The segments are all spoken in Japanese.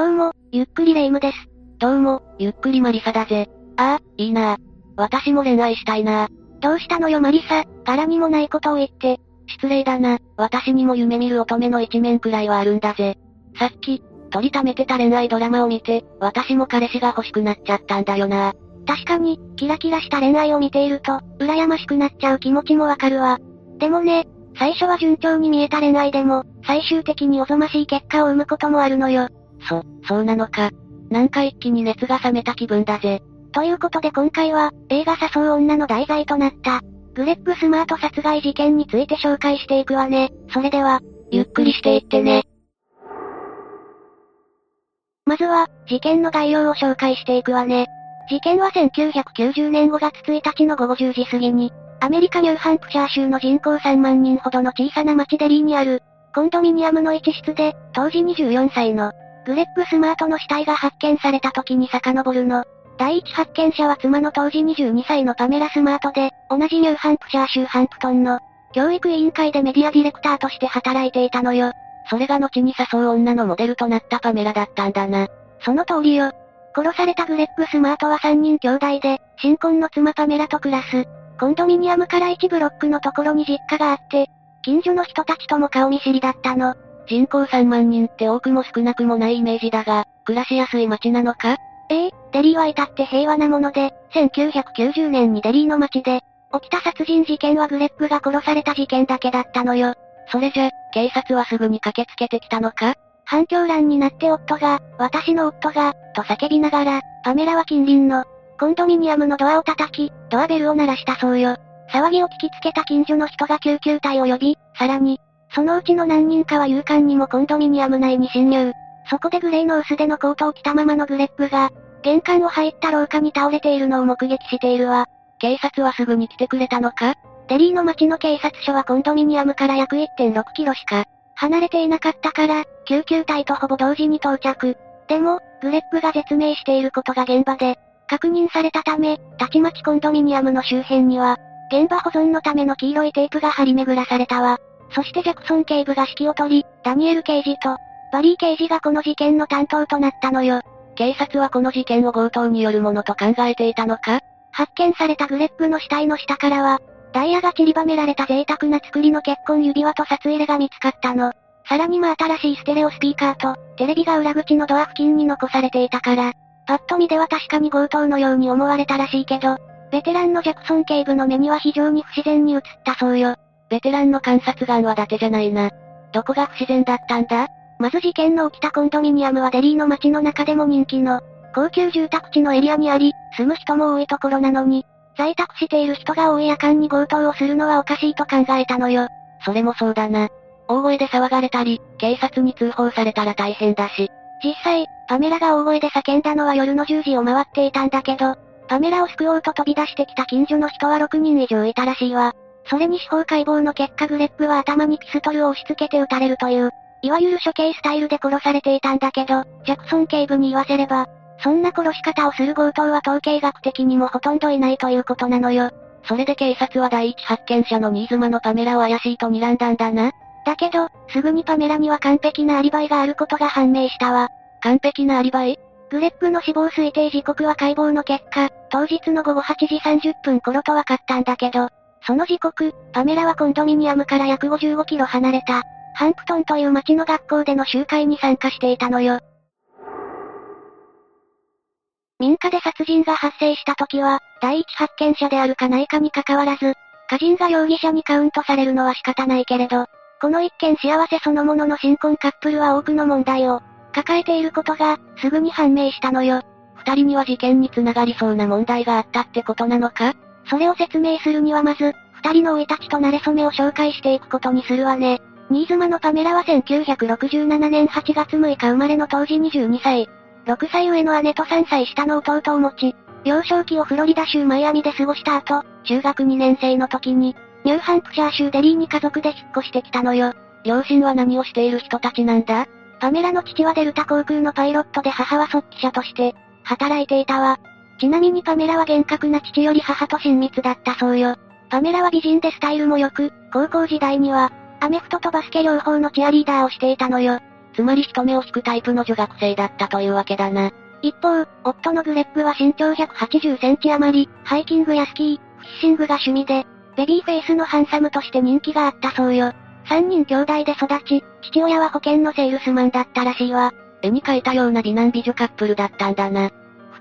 どうも、ゆっくりレ夢ムです。どうも、ゆっくりマリサだぜ。ああ、いいな私も恋愛したいなどうしたのよマリサ、柄にもないことを言って。失礼だな、私にも夢見る乙女の一面くらいはあるんだぜ。さっき、取りためてた恋愛ドラマを見て、私も彼氏が欲しくなっちゃったんだよな確かに、キラキラした恋愛を見ていると、羨ましくなっちゃう気持ちもわかるわ。でもね、最初は順調に見えた恋愛でも、最終的におぞましい結果を生むこともあるのよ。そ、そうなのか。なんか一気に熱が冷めた気分だぜ。ということで今回は、映画誘う女の題材となった、グレッグ・スマート殺害事件について紹介していくわね。それでは、ゆっくりしていってね。まずは、事件の概要を紹介していくわね。事件は1990年5月1日の午後10時過ぎに、アメリカニューハンプシャー州の人口3万人ほどの小さな町デリーにある、コンドミニアムの一室で、当時24歳の、グレッグ・スマートの死体が発見された時に遡るの。第一発見者は妻の当時22歳のパメラ・スマートで、同じニューハンプシャー州ハンプトンの、教育委員会でメディアディレクターとして働いていたのよ。それが後に誘う女のモデルとなったパメラだったんだな。その通りよ。殺されたグレッグ・スマートは3人兄弟で、新婚の妻パメラと暮らす。コンドミニアムから1ブロックのところに実家があって、近所の人たちとも顔見知りだったの。人口3万人って多くも少なくもないイメージだが、暮らしやすい街なのか？ええデリーは至って平和なもので、1990年にデリーの街で、起きた殺人事件はグレッグが殺された事件だけだったのよ。それじゃ、警察はすぐに駆けつけてきたのか？反響欄になって夫が、私の夫が、と叫びながら、パメラは近隣の、コンドミニアムのドアを叩き、ドアベルを鳴らしたそうよ。騒ぎを聞きつけた近所の人が救急隊を呼び、さらに、そのうちの何人かは勇敢にもコンドミニアム内に侵入。そこでグレーの薄手のコートを着たままのグレッグが、玄関を入った廊下に倒れているのを目撃しているわ。警察はすぐに来てくれたのか？デリーの町の警察署はコンドミニアムから約1.6キロしか離れていなかったから、救急隊とほぼ同時に到着。でも、グレッグが絶命していることが現場で、確認されたため、たちまちコンドミニアムの周辺には、現場保存のための黄色いテープが張り巡らされたわ。そしてジャクソン警部が指揮を取り、ダニエル刑事と、バリー刑事がこの事件の担当となったのよ。警察はこの事件を強盗によるものと考えていたのか？発見されたグレッグの死体の下からは、ダイヤが散りばめられた贅沢な作りの結婚指輪と札入れが見つかったの。さらに真新しいステレオスピーカーと、テレビが裏口のドア付近に残されていたから、パッと見では確かに強盗のように思われたらしいけど、ベテランのジャクソン警部の目には非常に不自然に映ったそうよ。ベテランの観察眼は伊達じゃないな。どこが不自然だったんだ？まず事件の起きたコンドミニアムはデリーの街の中でも人気の、高級住宅地のエリアにあり、住む人も多いところなのに、在宅している人が多い夜間に強盗をするのはおかしいと考えたのよ。それもそうだな。大声で騒がれたり、警察に通報されたら大変だし。実際、パメラが大声で叫んだのは夜の10時を回っていたんだけど、パメラを救おうと飛び出してきた近所の人は6人以上いたらしいわ。それに司法解剖の結果グレッグは頭にピストルを押し付けて撃たれるという、いわゆる処刑スタイルで殺されていたんだけど、ジャクソン警部に言わせれば、そんな殺し方をする強盗は統計学的にもほとんどいないということなのよ。それで警察は第一発見者の新妻のパメラを怪しいと睨んだんだな。だけど、すぐにパメラには完璧なアリバイがあることが判明したわ。完璧なアリバイ？グレッグの死亡推定時刻は解剖の結果、当日の午後8時30分頃と分かったんだけど、その時刻、パメラはコンドミニアムから約55キロ離れた、ハンプトンという町の学校での集会に参加していたのよ。民家で殺人が発生した時は、第一発見者であるかないかに関わらず、家人が容疑者にカウントされるのは仕方ないけれど、この一件幸せそのものの新婚カップルは多くの問題を抱えていることが、すぐに判明したのよ。二人には事件につながりそうな問題があったってことなのか？それを説明するにはまず、二人の生い立ちと慣れ初めを紹介していくことにするわね。新妻のパメラは1967年8月6日生まれの当時22歳。6歳上の姉と3歳下の弟を持ち、幼少期をフロリダ州マイアミで過ごした後、中学2年生の時に、ニューハンプシャー州デリーに家族で引っ越してきたのよ。両親は何をしている人たちなんだ？パメラの父はデルタ航空のパイロットで母は速記者として、働いていたわ。ちなみにパメラは厳格な父より母と親密だったそうよ。パメラは美人でスタイルも良く、高校時代には、アメフトとバスケ両方のチアリーダーをしていたのよ。つまり人目を引くタイプの女学生だったというわけだな。一方、夫のグレップは身長180センチ余り、ハイキングやスキー、フィッシングが趣味で、ベビーフェイスのハンサムとして人気があったそうよ。三人兄弟で育ち、父親は保険のセールスマンだったらしいわ。絵に描いたような美男美女カップルだったんだな。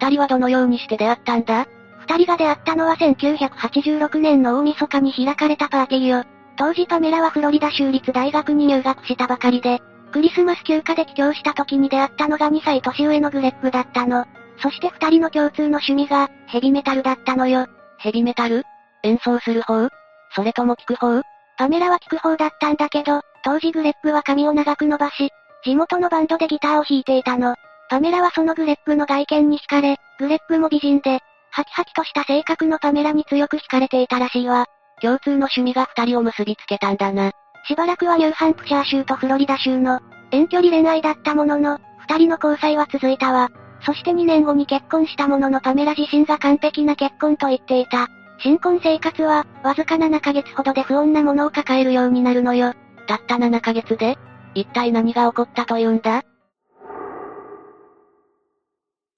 二人はどのようにして出会ったんだ？二人が出会ったのは1986年の大晦日に開かれたパーティーよ。当時パメラはフロリダ州立大学に入学したばかりで、クリスマス休暇で帰郷した時に出会ったのが2歳年上のグレッグだったの。そして二人の共通の趣味が、ヘビメタルだったのよ。ヘビメタル？演奏する方？それとも聞く方？パメラは聞く方だったんだけど、当時グレッグは髪を長く伸ばし、地元のバンドでギターを弾いていたの。パメラはそのグレッグの外見に惹かれ、グレッグも美人で、ハキハキとした性格のパメラに強く惹かれていたらしいわ。共通の趣味が二人を結びつけたんだな。しばらくはニューハンプシャー州とフロリダ州の遠距離恋愛だったものの、二人の交際は続いたわ。そして2年後に結婚したもののパメラ自身が完璧な結婚と言っていた。新婚生活は、わずか7ヶ月ほどで不穏なものを抱えるようになるのよ。たった7ヶ月で一体何が起こったというんだ？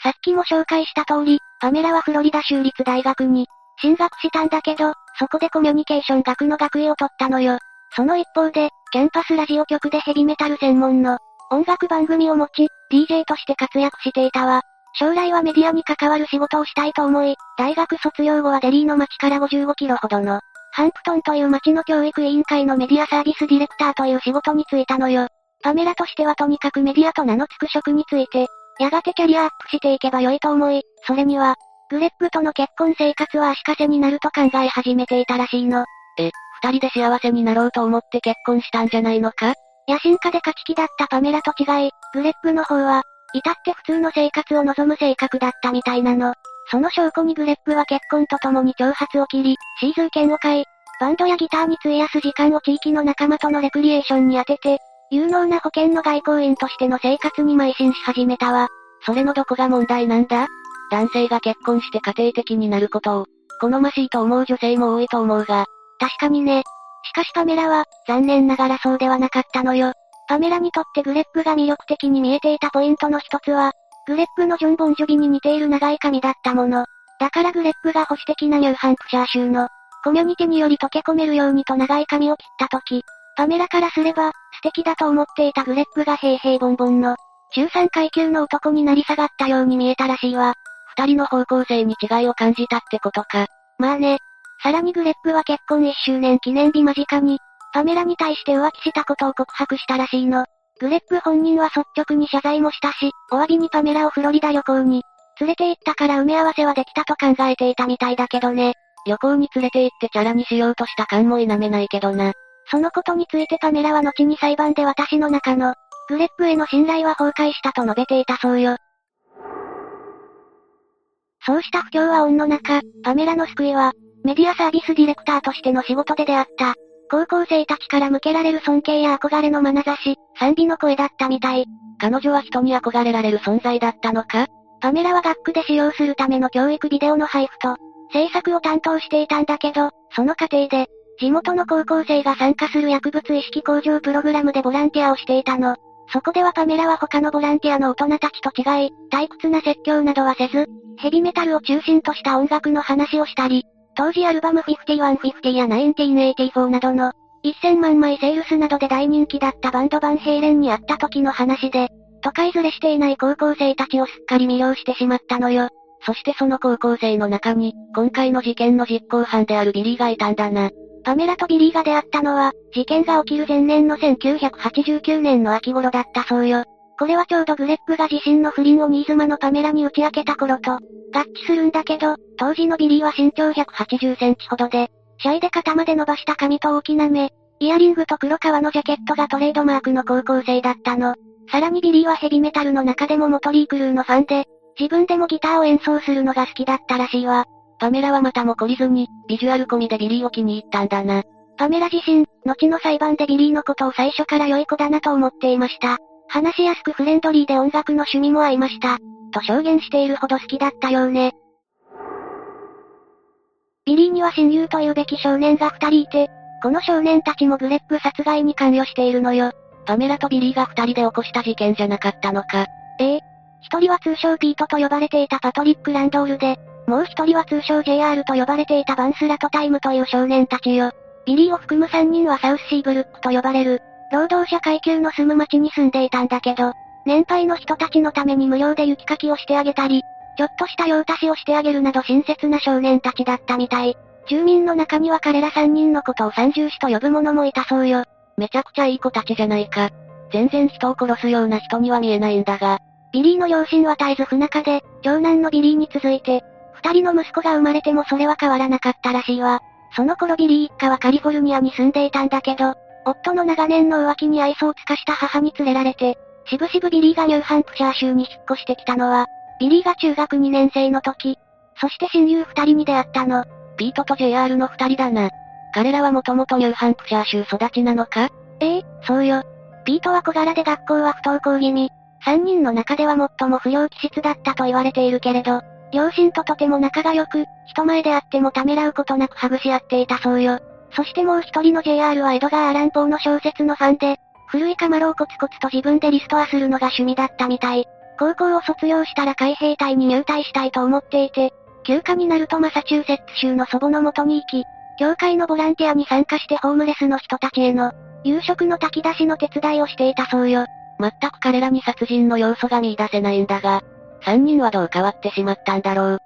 さっきも紹介した通り、パメラはフロリダ州立大学に進学したんだけど、そこでコミュニケーション学の学位を取ったのよ。その一方で、キャンパスラジオ局でヘビメタル専門の音楽番組を持ち、DJ として活躍していたわ。将来はメディアに関わる仕事をしたいと思い、大学卒業後はデリーの町から55キロほどの、ハンプトンという町の教育委員会のメディアサービスディレクターという仕事に就いたのよ。パメラとしてはとにかくメディアと名の付く職について、やがてキャリアアップしていけば良いと思い、それには、グレッグとの結婚生活は足かせになると考え始めていたらしいの。え、二人で幸せになろうと思って結婚したんじゃないのか？野心家で勝ち気だったパメラと違い、グレッグの方は、至って普通の生活を望む性格だったみたいなの。その証拠にグレッグは結婚とともに長髪を切り、シーズー犬を買い、バンドやギターに費やす時間を地域の仲間とのレクリエーションに当てて、有能な保険の外交員としての生活に邁進し始めたわ。それのどこが問題なんだ？男性が結婚して家庭的になることを、好ましいと思う女性も多いと思うが、確かにね。しかしパメラは、残念ながらそうではなかったのよ。パメラにとってグレッグが魅力的に見えていたポイントの一つは、グレッグのジョン・ボンジョビに似ている長い髪だったもの。だからグレッグが保守的なニューハンプシャー州の、コミュニティにより溶け込めるようにと長い髪を切った時、パメラからすれば、素敵だと思っていたグレップが平々ボンボンの、中3階級の男になり下がったように見えたらしいわ。二人の方向性に違いを感じたってことか。まあね。さらにグレップは結婚1周年記念日間近に、パメラに対して浮気したことを告白したらしいの。グレップ本人は率直に謝罪もしたし、お詫びにパメラをフロリダ旅行に、連れて行ったから埋め合わせはできたと考えていたみたいだけどね。旅行に連れて行ってチャラにしようとした感も否めないけどな。そのことについてパメラは後に裁判で私の中の、グレップへの信頼は崩壊したと述べていたそうよ。そうした不況は恩の中、パメラの救いは、メディアサービスディレクターとしての仕事で出会った、高校生たちから向けられる尊敬や憧れの眼差し、賛美の声だったみたい。彼女は人に憧れられる存在だったのか？パメラは学区で使用するための教育ビデオの配布と、制作を担当していたんだけど、その過程で、地元の高校生が参加する薬物意識向上プログラムでボランティアをしていたの。そこではパメラは他のボランティアの大人たちと違い、退屈な説教などはせず、ヘビメタルを中心とした音楽の話をしたり、当時アルバム5150や1984などの、1000万枚セールスなどで大人気だったバンドバンヘイレンに会った時の話で、都会ずれしていない高校生たちをすっかり魅了してしまったのよ。そしてその高校生の中に、今回の事件の実行犯であるビリーがいたんだな。パメラとビリーが出会ったのは、事件が起きる前年の1989年の秋頃だったそうよ。これはちょうどグレッグが自身の不倫を新妻のパメラに打ち明けた頃と、合致するんだけど、当時のビリーは身長180センチほどで、シャイで肩まで伸ばした髪と大きな目、イヤリングと黒革のジャケットがトレードマークの高校生だったの。さらにビリーはヘビメタルの中でもモトリークルーのファンで、自分でもギターを演奏するのが好きだったらしいわ。パメラはまたも懲りずに、ビジュアル込みでビリーを気に入ったんだな。パメラ自身、後の裁判でビリーのことを最初から良い子だなと思っていました。話しやすくフレンドリーで音楽の趣味も合いました。と証言しているほど好きだったようね。ビリーには親友というべき少年が二人いて、この少年たちもグレッグ殺害に関与しているのよ。パメラとビリーが二人で起こした事件じゃなかったのか。ええ。一人は通称ピートと呼ばれていたパトリック・ランドールで、もう一人は通称 JR と呼ばれていたバンス・ラタイムという少年たちよ。ビリーを含む三人はサウスシーブルックと呼ばれる、労働者階級の住む町に住んでいたんだけど、年配の人たちのために無料で雪かきをしてあげたり、ちょっとした用足しをしてあげるなど親切な少年たちだったみたい。住民の中には彼ら三人のことを三銃士と呼ぶ者もいたそうよ。めちゃくちゃいい子たちじゃないか。全然人を殺すような人には見えないんだが。ビリーの両親は絶えず不仲で、長男のビリーに続いて、二人の息子が生まれてもそれは変わらなかったらしいわ。その頃ビリー一家はカリフォルニアに住んでいたんだけど、夫の長年の浮気に愛想を尽かした母に連れられて、しぶしぶビリーがニューハンプシャー州に引っ越してきたのは、ビリーが中学2年生の時、そして親友二人に出会ったの。ピートと JR の二人だな。彼らはもともとニューハンプシャー州育ちなのか？ええ、そうよ。ピートは小柄で学校は不登校気味。三人の中では最も不良気質だったと言われているけれど、両親ととても仲が良く、人前であってもためらうことなくハグし合っていたそうよ。そしてもう一人の JR はエドガー・アランポーの小説のファンで、古いカマロをコツコツと自分でリストアするのが趣味だったみたい。高校を卒業したら海兵隊に入隊したいと思っていて、休暇になるとマサチューセッツ州の祖母の元に行き、教会のボランティアに参加してホームレスの人たちへの、夕食の炊き出しの手伝いをしていたそうよ。全く彼らに殺人の要素が見出せないんだが、三人はどう変わってしまったんだろう。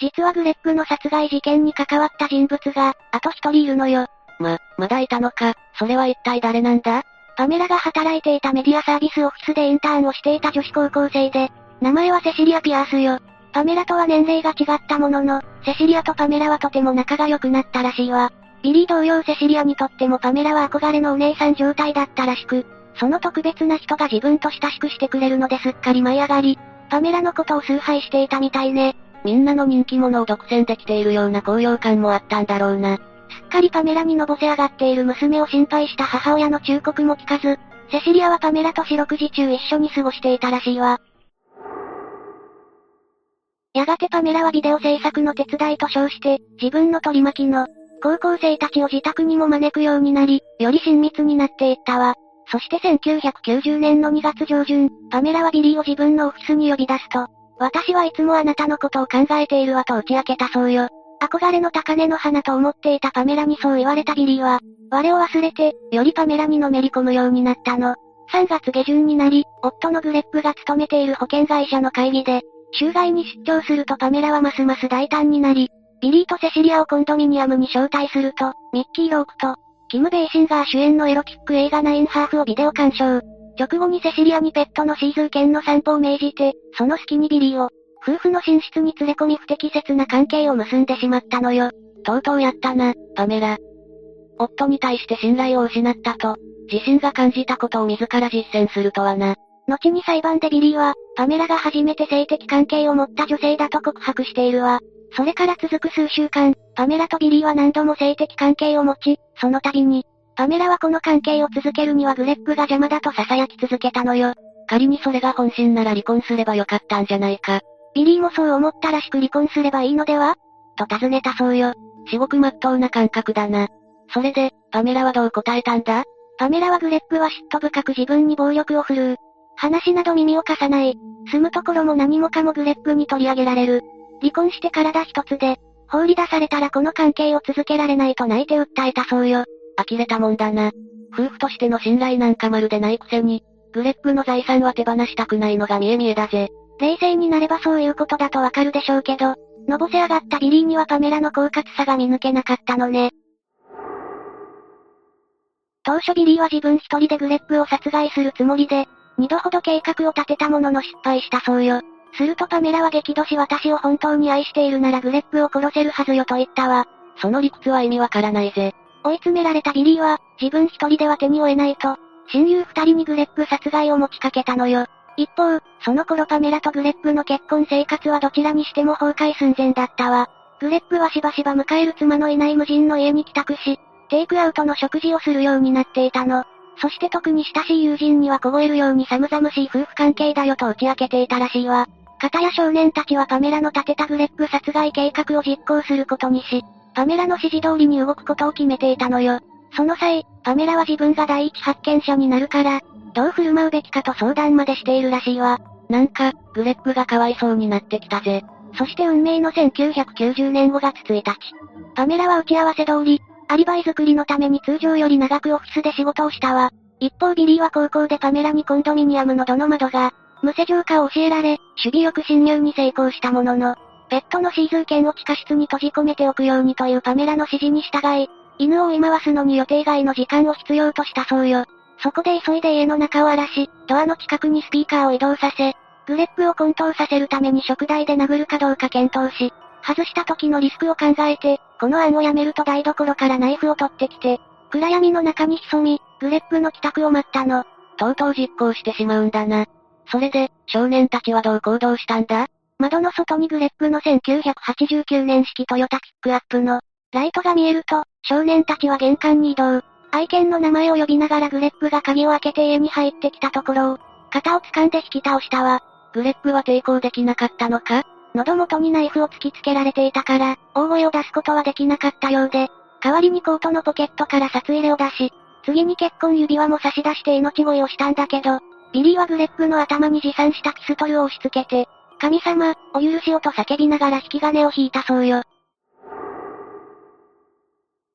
実はグレッグの殺害事件に関わった人物が、あと一人いるのよ。ま、まだいたのか、それは一体誰なんだ？パメラが働いていたメディアサービスオフィスでインターンをしていた女子高校生で、名前はセシリア・ピアースよ。パメラとは年齢が違ったものの、セシリアとパメラはとても仲が良くなったらしいわ。ビリー同様セシリアにとってもパメラは憧れのお姉さん状態だったらしく、その特別な人が自分と親しくしてくれるのですっかり舞い上がり、パメラのことを崇拝していたみたいね。みんなの人気者を独占できているような高揚感もあったんだろうな。すっかりパメラにのぼせ上がっている娘を心配した母親の忠告も聞かず、セシリアはパメラと四六時中一緒に過ごしていたらしいわ。やがてパメラはビデオ制作の手伝いと称して、自分の取り巻きの、高校生たちを自宅にも招くようになり、より親密になっていったわ。そして1990年の2月上旬、パメラはビリーを自分のオフィスに呼び出すと、私はいつもあなたのことを考えているわと打ち明けたそうよ。憧れの高嶺の花と思っていたパメラにそう言われたビリーは、我を忘れて、よりパメラにのめり込むようになったの。3月下旬になり、夫のグレッグが勤めている保険会社の会議で、州外に出張するとパメラはますます大胆になり、ビリーとセシリアをコンドミニアムに招待すると、ミッキー・ロークと、キム・ベイシンガー主演のエロティック映画ナインハーフをビデオ鑑賞。直後にセシリアにペットのシーズー犬の散歩を命じて、その隙にビリーを、夫婦の寝室に連れ込み不適切な関係を結んでしまったのよ。とうとうやったな、パメラ。夫に対して信頼を失ったと、自身が感じたことを自ら実践するとはな。後に裁判でビリーは、パメラが初めて性的関係を持った女性だと告白しているわ。それから続く数週間、パメラとビリーは何度も性的関係を持ち、その度に、パメラはこの関係を続けるにはグレッグが邪魔だと囁き続けたのよ。仮にそれが本心なら離婚すればよかったんじゃないか。ビリーもそう思ったらしく離婚すればいいのでは？と尋ねたそうよ。至極真っ当な感覚だな。それで、パメラはどう答えたんだ？パメラはグレッグは嫉妬深く自分に暴力を振るう。話など耳を貸さない。住むところも何もかもグレッグに取り上げられる。離婚して体一つで、放り出されたらこの関係を続けられないと泣いて訴えたそうよ。呆れたもんだな。夫婦としての信頼なんかまるでないくせに、グレッグの財産は手放したくないのが見え見えだぜ。冷静になればそういうことだとわかるでしょうけど、のぼせ上がったビリーにはパメラの狡猾さが見抜けなかったのね。当初ビリーは自分一人でグレッグを殺害するつもりで、二度ほど計画を立てたものの失敗したそうよ。するとパメラは激怒し私を本当に愛しているならグレッグを殺せるはずよと言ったわ。その理屈は意味わからないぜ。追い詰められたビリーは、自分一人では手に負えないと、親友二人にグレッグ殺害を持ちかけたのよ。一方、その頃パメラとグレッグの結婚生活はどちらにしても崩壊寸前だったわ。グレッグはしばしば迎える妻のいない無人の家に帰宅し、テイクアウトの食事をするようになっていたの。そして特に親しい友人には凍えるように寒々しい夫婦関係だよと打ち明けていたらしいわ。片や少年たちはパメラの立てたグレッグ殺害計画を実行することにし、パメラの指示通りに動くことを決めていたのよ。その際、パメラは自分が第一発見者になるから、どう振る舞うべきかと相談までしているらしいわ。なんか、グレッグがかわいそうになってきたぜ。そして運命の1990年5月1日。パメラは打ち合わせ通り、アリバイ作りのために通常より長くオフィスで仕事をしたわ。一方ビリーは高校でパメラにコンドミニアムのどの窓が、無施錠かを教えられ、首尾よく侵入に成功したものの、ペットのシーズー犬を地下室に閉じ込めておくようにというパメラの指示に従い、犬を追い回すのに予定外の時間を必要としたそうよ。そこで急いで家の中を荒らし、ドアの近くにスピーカーを移動させ、グレップを混沌させるために食台で殴るかどうか検討し、外した時のリスクを考えて、この案をやめると台所からナイフを取ってきて、暗闇の中に潜み、グレップの帰宅を待ったの。とうとう実行してしまうんだな。それで、少年たちはどう行動したんだ？窓の外にグレップの1989年式トヨタキックアップの、ライトが見えると、少年たちは玄関に移動。愛犬の名前を呼びながらグレップが鍵を開けて家に入ってきたところを、肩を掴んで引き倒したわ。グレップは抵抗できなかったのか？喉元にナイフを突きつけられていたから、大声を出すことはできなかったようで、代わりにコートのポケットから札入れを出し、次に結婚指輪も差し出して命乞いをしたんだけど、ビリーはグレッグの頭に持参したピストルを押し付けて、神様、お許しをと叫びながら引き金を引いたそうよ。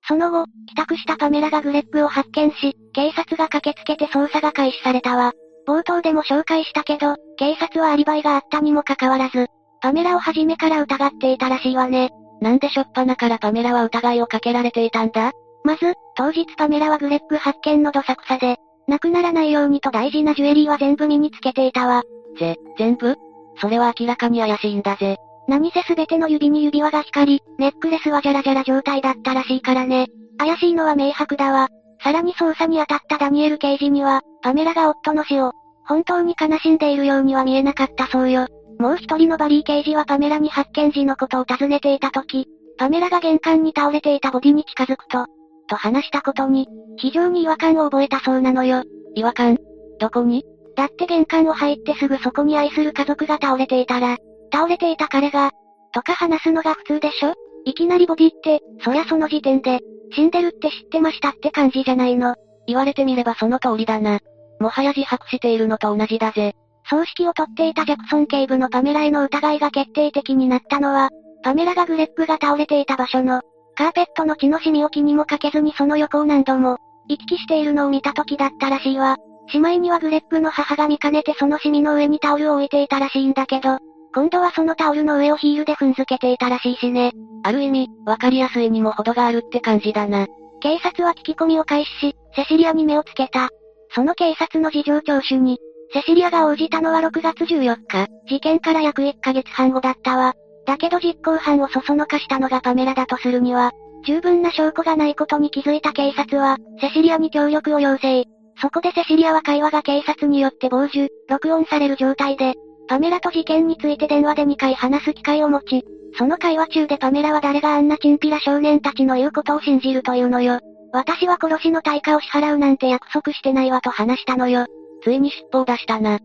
その後、帰宅したパメラがグレッグを発見し、警察が駆けつけて捜査が開始されたわ。冒頭でも紹介したけど、警察はアリバイがあったにもかかわらず、パメラを初めから疑っていたらしいわね。なんでしょっぱなからパメラは疑いをかけられていたんだ？まず、当日パメラはグレップ発見のどさくさで、なくならないようにと大事なジュエリーは全部身につけていたわ。ぜ、全部？それは明らかに怪しいんだぜ。何せすべての指に指輪が光り、ネックレスはジャラジャラ状態だったらしいからね。怪しいのは明白だわ。さらに捜査に当たったダニエル刑事には、パメラが夫の死を、本当に悲しんでいるようには見えなかったそうよ。もう一人のバリー刑事はパメラに発見時のことを尋ねていた時、パメラが玄関に倒れていたボディに近づくと、と話したことに、非常に違和感を覚えたそうなのよ。違和感？どこに？だって玄関を入ってすぐそこに愛する家族が倒れていたら、倒れていた彼が、とか話すのが普通でしょ？いきなりボディって、そりゃその時点で、死んでるって知ってましたって感じじゃないの。言われてみればその通りだな。もはや自白しているのと同じだぜ。葬式をとっていたジャクソン警部のパメラへの疑いが決定的になったのは、パメラがグレップが倒れていた場所の、カーペットの血の染みを気にもかけずにその横を何度も、行き来しているのを見た時だったらしいわ。しまいにはグレップの母が見かねてそのシミの上にタオルを置いていたらしいんだけど、今度はそのタオルの上をヒールで踏んづけていたらしいしね。ある意味、わかりやすいにも程があるって感じだな。警察は聞き込みを開始し、セシリアに目をつけた。その警察の事情聴取に、セシリアが応じたのは6月14日、事件から約1ヶ月半後だったわ。だけど実行犯をそそのかしたのがパメラだとするには、十分な証拠がないことに気づいた警察は、セシリアに協力を要請。そこでセシリアは会話が警察によって傍受、録音される状態で、パメラと事件について電話で2回話す機会を持ち、その会話中でパメラは誰があんなチンピラ少年たちの言うことを信じるというのよ。私は殺しの対価を支払うなんて約束してないわと話したのよ。ついに尻尾を出したな。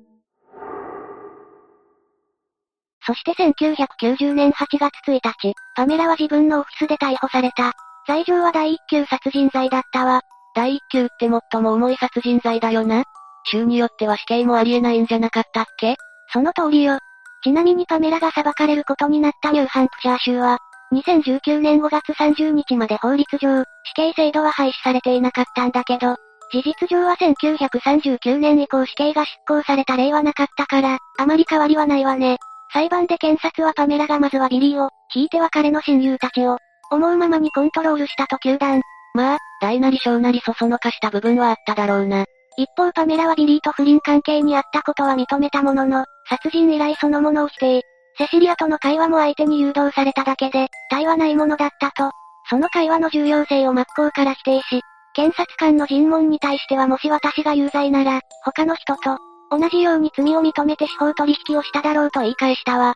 そして1990年8月1日、パメラは自分のオフィスで逮捕された。罪状は第一級殺人罪だったわ。第一級って最も重い殺人罪だよな。州によっては死刑もありえないんじゃなかったっけ？その通りよ。ちなみにパメラが裁かれることになったニューハンプシャー州は、2019年5月30日まで法律上、死刑制度は廃止されていなかったんだけど、事実上は1939年以降死刑が執行された例はなかったから、あまり変わりはないわね。裁判で検察はパメラがまずはビリーを、ひいては彼の親友たちを、思うままにコントロールしたと糾弾。まあ、大なり小なりそそのかした部分はあっただろうな。一方パメラはビリーと不倫関係にあったことは認めたものの、殺人依頼そのものを否定。セシリアとの会話も相手に誘導されただけで、他意はないものだったと。その会話の重要性を真っ向から否定し、検察官の尋問に対してはもし私が有罪なら、他の人と、同じように罪を認めて司法取引をしただろうと言い返したわ。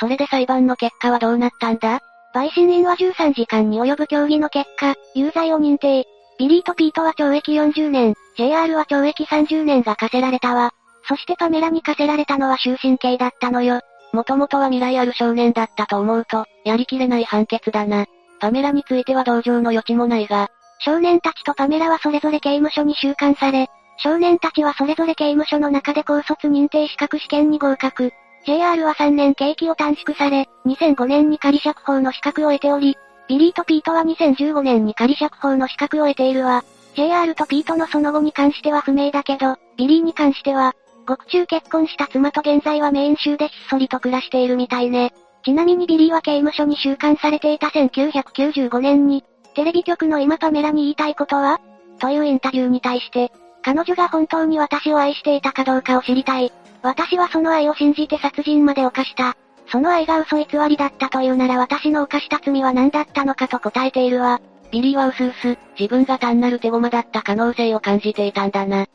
それで裁判の結果はどうなったんだ？陪審員は13時間に及ぶ協議の結果、有罪を認定。ビリーとピートは懲役40年、JR は懲役30年が課せられたわ。そしてパメラに課せられたのは終身刑だったのよ。もともとは未来ある少年だったと思うと、やりきれない判決だな。パメラについては同情の余地もないが、少年たちとパメラはそれぞれ刑務所に収監され、少年たちはそれぞれ刑務所の中で高卒認定資格試験に合格。JR は3年刑期を短縮され、2005年に仮釈放の資格を得ており、ビリーとピートは2015年に仮釈放の資格を得ているわ。JR とピートのその後に関しては不明だけど、ビリーに関しては、獄中結婚した妻と現在はメイン州でひっそりと暮らしているみたいね。ちなみにビリーは刑務所に収監されていた1995年に、テレビ局の今パメラに言いたいことは？というインタビューに対して、彼女が本当に私を愛していたかどうかを知りたい。私はその愛を信じて殺人まで犯した。その愛が嘘偽りだったというなら私の犯した罪は何だったのかと答えているわ。ビリーはうすうす、自分が単なる手駒だった可能性を感じていたんだな。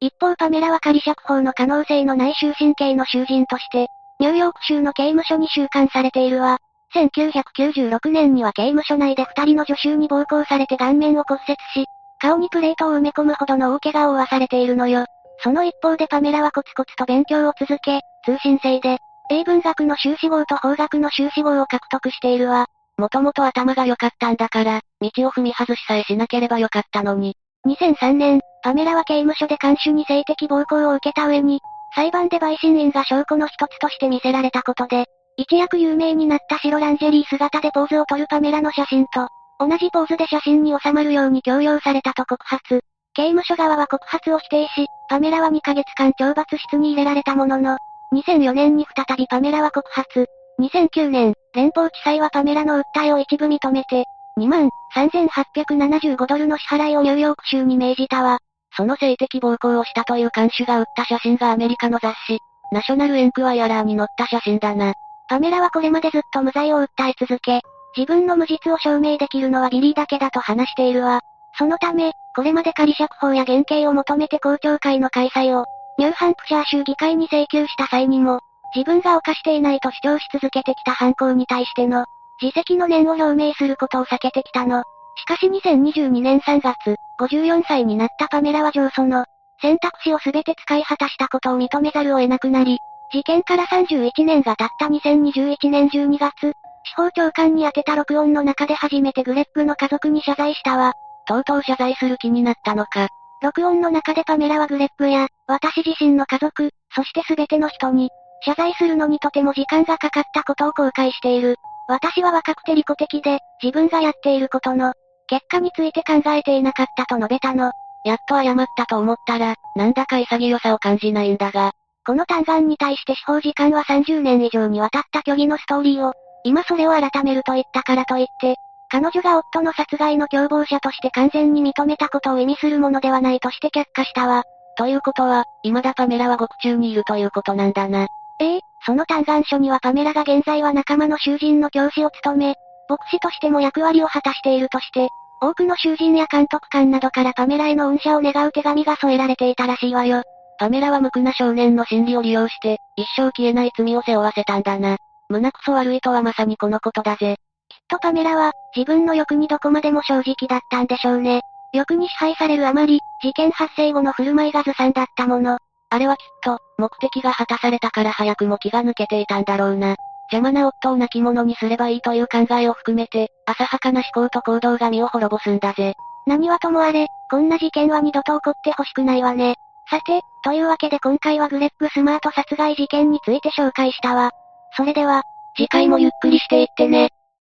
一方パメラは仮釈放の可能性のない終身刑の囚人として、ニューヨーク州の刑務所に収監されているわ。1996年には刑務所内で二人の助手に暴行されて顔面を骨折し、顔にプレートを埋め込むほどの大怪我を負わされているのよ。その一方でパメラはコツコツと勉強を続け、通信制で、英文学の修士号と法学の修士号を獲得しているわ。もともと頭が良かったんだから、道を踏み外しさえしなければよかったのに。2003年、パメラは刑務所で看守に性的暴行を受けた上に、裁判で陪審員が証拠の一つとして見せられたことで、一躍有名になった白ランジェリー姿でポーズを取るパメラの写真と、同じポーズで写真に収まるように強要されたと告発。刑務所側は告発を否定し、パメラは2ヶ月間懲罰室に入れられたものの、2004年に再びパメラは告発。2009年、連邦地裁はパメラの訴えを一部認めて、2万3875ドルの支払いをニューヨーク州に命じたわ。その性的暴行をしたという看守が売った写真がアメリカの雑誌、ナショナルエンクワイアラーに載った写真だな。パメラはこれまでずっと無罪を訴え続け、自分の無実を証明できるのはビリーだけだと話しているわ。そのため、これまで仮釈放や減刑を求めて公聴会の開催を、ニューハンプシャー州議会に請求した際にも、自分が犯していないと主張し続けてきた犯行に対しての、自責の念を表明することを避けてきたの。しかし2022年3月、54歳になったパメラは上訴の、選択肢を全て使い果たしたことを認めざるを得なくなり、事件から31年が経った2021年12月、司法長官に宛てた録音の中で初めてグレッグの家族に謝罪したわ。とうとう謝罪する気になったのか。録音の中でパメラはグレッグや、私自身の家族、そして全ての人に、謝罪するのにとても時間がかかったことを後悔している。私は若くて利己的で、自分がやっていることの、結果について考えていなかったと述べたの。やっと謝ったと思ったら、なんだか潔さを感じないんだが。この単眼に対して司法時間は30年以上にわたった虚偽のストーリーを、今それを改めると言ったからといって、彼女が夫の殺害の共謀者として完全に認めたことを意味するものではないとして却下したわ。ということは、未だパメラは獄中にいるということなんだな。ええその単眼書にはパメラが現在は仲間の囚人の教師を務め、牧師としても役割を果たしているとして、多くの囚人や監督官などからパメラへの恩赦を願う手紙が添えられていたらしいわよ。パメラは無垢な少年の心理を利用して、一生消えない罪を背負わせたんだな。胸くそ悪いとはまさにこのことだぜ。きっとパメラは、自分の欲にどこまでも正直だったんでしょうね。欲に支配されるあまり、事件発生後の振る舞いがずさんだったもの。あれはきっと、目的が果たされたから早くも気が抜けていたんだろうな。邪魔な夫を亡き者にすればいいという考えを含めて、浅はかな思考と行動が身を滅ぼすんだぜ。何はともあれ、こんな事件は二度と起こってほしくないわね。さて、というわけで今回はグレッグスマート殺害事件について紹介したわ。それでは、次回もゆっくりしていってね。